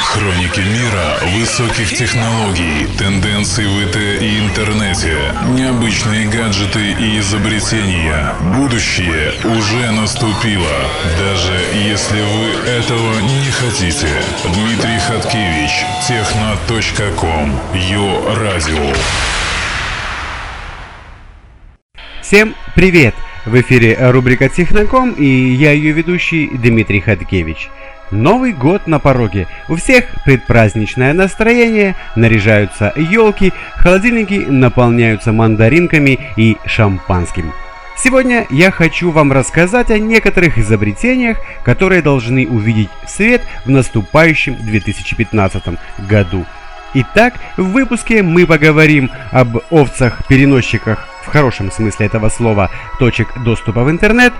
Хроники мира высоких технологий, тенденций в ИТ и интернете, необычные гаджеты и изобретения. Будущее уже наступило, даже если вы этого не хотите. Дмитрий Хаткевич, техно.ком, Йо Радио. Всем привет! В эфире рубрика Техноком и я ее ведущий Дмитрий Хаткевич. Новый год на пороге. У всех предпраздничное настроение, наряжаются елки, холодильники наполняются мандаринками и шампанским. Сегодня я хочу вам рассказать о некоторых изобретениях, которые должны увидеть свет в наступающем 2015 году. Итак, в выпуске мы поговорим об овцах-переносчиках в хорошем смысле этого слова точек доступа в интернет,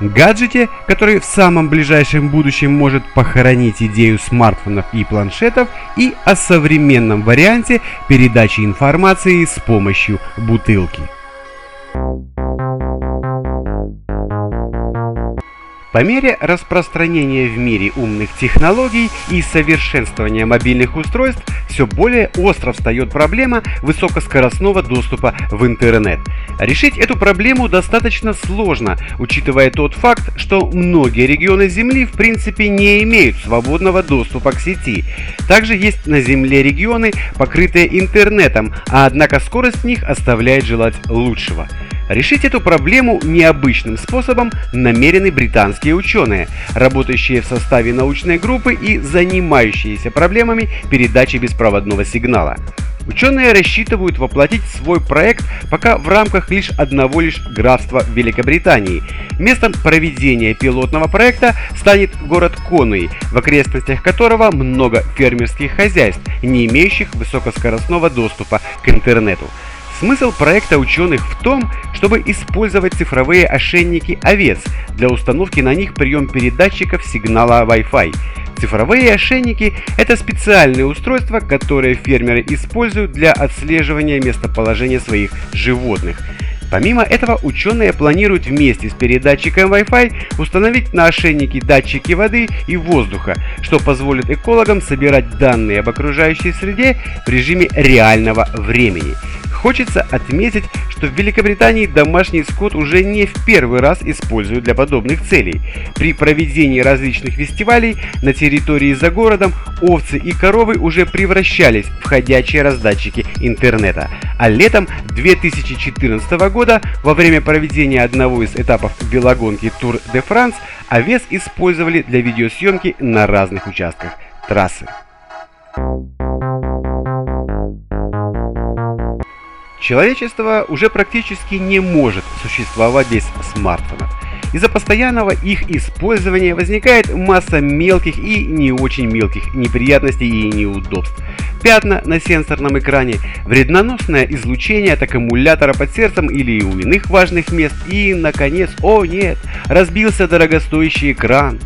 гаджете, который в самом ближайшем будущем может похоронить идею смартфонов и планшетов, и о современном варианте передачи информации с помощью бутылки. По мере распространения в мире умных технологий и совершенствования мобильных устройств все более остро встает проблема высокоскоростного доступа в интернет. Решить эту проблему достаточно сложно, учитывая тот факт, что многие регионы Земли в принципе не имеют свободного доступа к сети. Также есть на Земле регионы, покрытые интернетом, а однако скорость в них оставляет желать лучшего. Решить эту проблему необычным способом намерены британские ученые, работающие в составе научной группы и занимающиеся проблемами передачи беспроводного сигнала. Ученые рассчитывают воплотить свой проект пока в рамках лишь одного лишь графства Великобритании. Местом проведения пилотного проекта станет город Конуи, в окрестностях которого много фермерских хозяйств, не имеющих высокоскоростного доступа к интернету. Смысл проекта ученых в том, чтобы использовать цифровые ошейники овец для установки на них прием передатчиков сигнала Wi-Fi. Цифровые ошейники – это специальные устройства, которые фермеры используют для отслеживания местоположения своих животных. Помимо этого, ученые планируют вместе с передатчиком Wi-Fi установить на ошейники датчики воды и воздуха, что позволит экологам собирать данные об окружающей среде в режиме реального времени – Хочется отметить, что в Великобритании домашний скот уже не в первый раз используют для подобных целей. При проведении различных фестивалей на территории за городом овцы и коровы уже превращались в ходячие раздатчики интернета. А летом 2014 года во время проведения одного из этапов велогонки Tour de France овец использовали для видеосъемки на разных участках трассы. Человечество уже практически не может существовать без смартфонов. Из-за постоянного их использования возникает масса мелких и не очень мелких неприятностей и неудобств. Пятна на сенсорном экране, вредноносное излучение от аккумулятора под сердцем или у иных важных мест и, наконец, о нет, разбился дорогостоящий экран.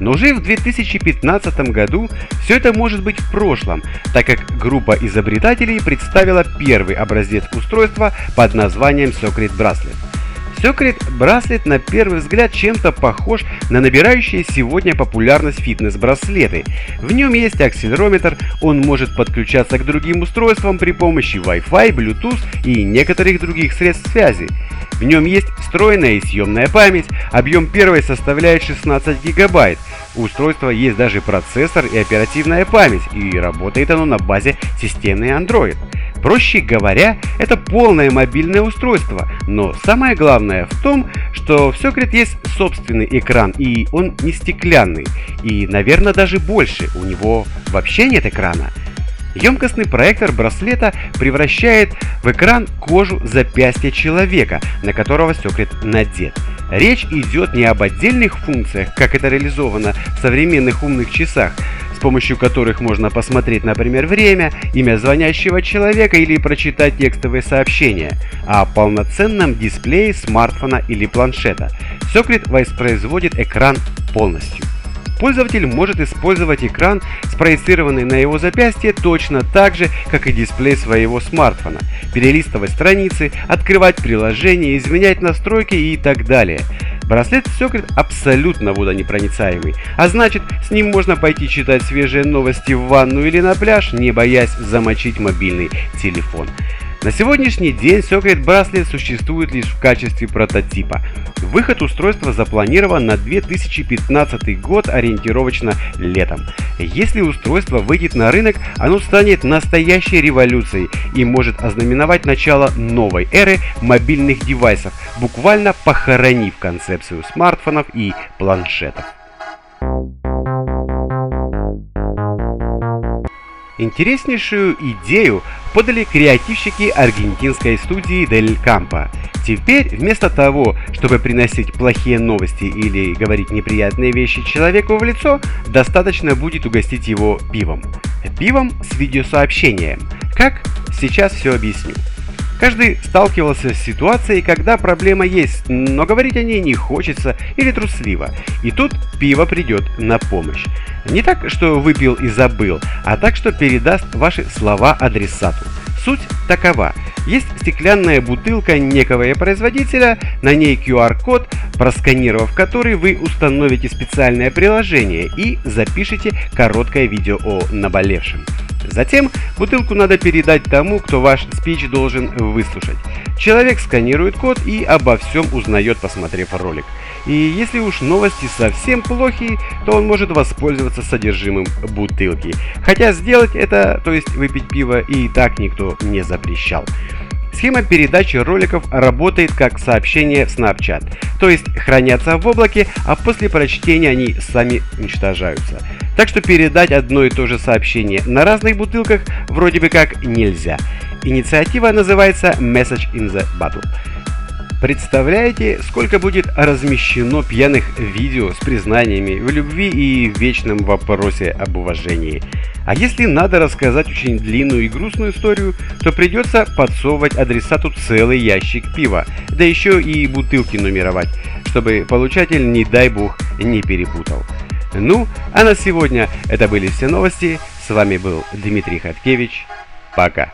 Но уже в 2015 году все это может быть в прошлом, так как группа изобретателей представила первый образец устройства под названием Secret Bracelet. Secret Bracelet на первый взгляд чем-то похож на набирающие сегодня популярность фитнес-браслеты. В нем есть акселерометр, он может подключаться к другим устройствам при помощи Wi-Fi, Bluetooth и некоторых других средств связи. В нем есть встроенная и съемная память, объем первой составляет 16 гигабайт. У устройства есть даже процессор и оперативная память, и работает оно на базе системы Android. Проще говоря, это полное мобильное устройство, но самое главное в том, что в Secret есть собственный экран, и он не стеклянный, и, наверное, даже больше, у него вообще нет экрана. Емкостный проектор браслета превращает в экран кожу запястья человека, на которого Secret надет. Речь идет не об отдельных функциях, как это реализовано в современных умных часах, с помощью которых можно посмотреть, например, время, имя звонящего человека или прочитать текстовые сообщения, а о полноценном дисплее смартфона или планшета. Secret воспроизводит экран полностью. Пользователь может использовать экран, спроецированный на его запястье, точно так же, как и дисплей своего смартфона, перелистывать страницы, открывать приложения, изменять настройки и так далее. Браслет Secret абсолютно водонепроницаемый, а значит, с ним можно пойти читать свежие новости в ванну или на пляж, не боясь замочить мобильный телефон. На сегодняшний день Secret Bracelet существует лишь в качестве прототипа. Выход устройства запланирован на 2015 год ориентировочно летом. Если устройство выйдет на рынок, оно станет настоящей революцией и может ознаменовать начало новой эры мобильных девайсов, буквально похоронив концепцию смартфонов и планшетов. Интереснейшую идею подали креативщики аргентинской студии Del Campo. Теперь вместо того, чтобы приносить плохие новости или говорить неприятные вещи человеку в лицо, достаточно будет угостить его пивом. Пивом с видеосообщением. Как? Сейчас все объясню. Каждый сталкивался с ситуацией, когда проблема есть, но говорить о ней не хочется или трусливо. И тут пиво придет на помощь. Не так, что выпил и забыл, а так, что передаст ваши слова адресату. Суть такова. Есть стеклянная бутылка некого производителя, на ней QR-код, просканировав который вы установите специальное приложение и запишите короткое видео о наболевшем. Затем бутылку надо передать тому, кто ваш спич должен выслушать. Человек сканирует код и обо всем узнает, посмотрев ролик. И если уж новости совсем плохие, то он может воспользоваться содержимым бутылки. Хотя сделать это, то есть выпить пиво, и так никто не запрещал. Схема передачи роликов работает как сообщение в Snapchat, то есть хранятся в облаке, а после прочтения они сами уничтожаются. Так что передать одно и то же сообщение на разных бутылках вроде бы как нельзя. Инициатива называется Message in the Bottle. Представляете, сколько будет размещено пьяных видео с признаниями в любви и вечном вопросе об уважении? А если надо рассказать очень длинную и грустную историю, то придется подсовывать адресату целый ящик пива, да еще и бутылки нумеровать, чтобы получатель, не дай бог, не перепутал. Ну, а на сегодня это были все новости. С вами был Дмитрий Хаткевич. Пока.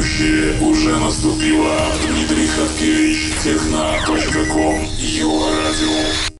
Будущее уже наступило. Дмитрий Хаткевич, техна.ком, Его радио.